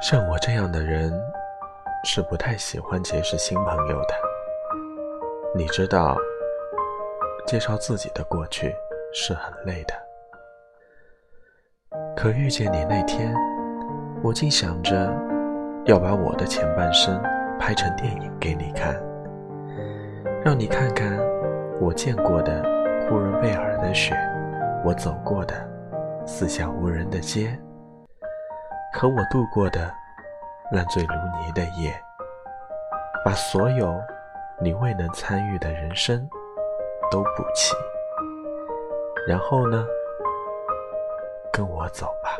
像我这样的人，是不太喜欢结识新朋友的。你知道，介绍自己的过去是很累的。可遇见你那天，我竟想着要把我的前半生拍成电影给你看，让你看看我见过的呼伦贝尔的雪，我走过的四下无人的街。和我度过的烂醉如泥的夜，把所有你未能参与的人生都补齐，然后呢，跟我走吧。